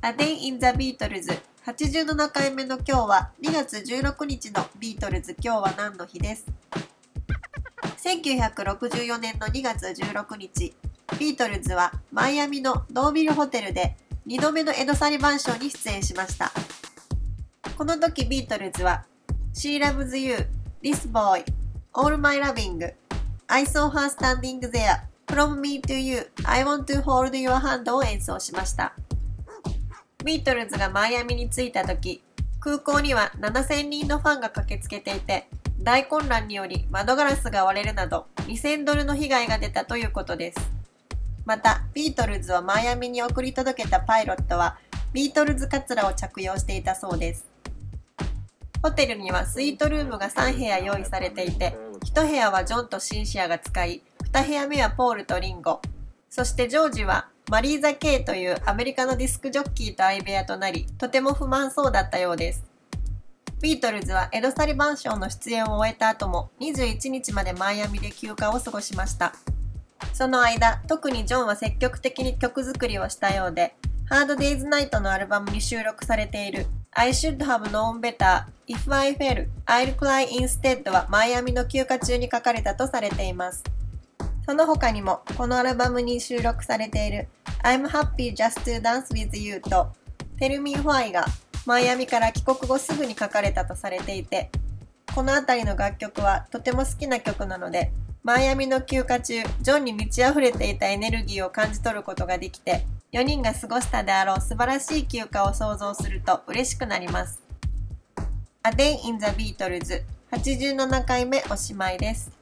A Day in the Beatles 87回目の今日は2月16日のビートルズ今日は何の日です1964年の2月16日ビートルズはマイアミのノービルホテルで2度目のエド・サリバン賞に出演しましたこの時ビートルズは She Loves You, This Boy, All My Loving, I Saw Her Standing There, From Me to You, I Want to Hold Your Hand を演奏しましたビートルズがマイアミに着いた時空港には7000人のファンが駆けつけていて大混乱により窓ガラスが割れるなど2000ドルの被害が出たということです。またビートルズをマイアミに送り届けたパイロットはビートルズカツラを着用していたそうです。ホテルにはスイートルームが3部屋用意されていて1部屋はジョンとシンシアが使い2部屋目はポールとリンゴ。そしてジョージはマリーザ・ケイというアメリカのディスクジョッキーと相部屋となり、とても不満そうだったようです。ビートルズはエド・サリバン賞の出演を終えた後も21日までマイアミで休暇を過ごしました。その間、特にジョンは積極的に曲作りをしたようで、ハードデイズナイトのアルバムに収録されている I should have known better if I fell I'll cry instead はマイアミの休暇中に書かれたとされています。その他にもこのアルバムに収録されている I'm happy just to dance with you と Tell me why がマイアミから帰国後すぐに書かれたとされていてこの辺りの楽曲はとても好きな曲なのでマイアミの休暇中ジョンに満ち溢れていたエネルギーを感じ取ることができて4人が過ごしたであろう素晴らしい休暇を想像すると嬉しくなります。A Day in the Beatles 87回目おしまいです。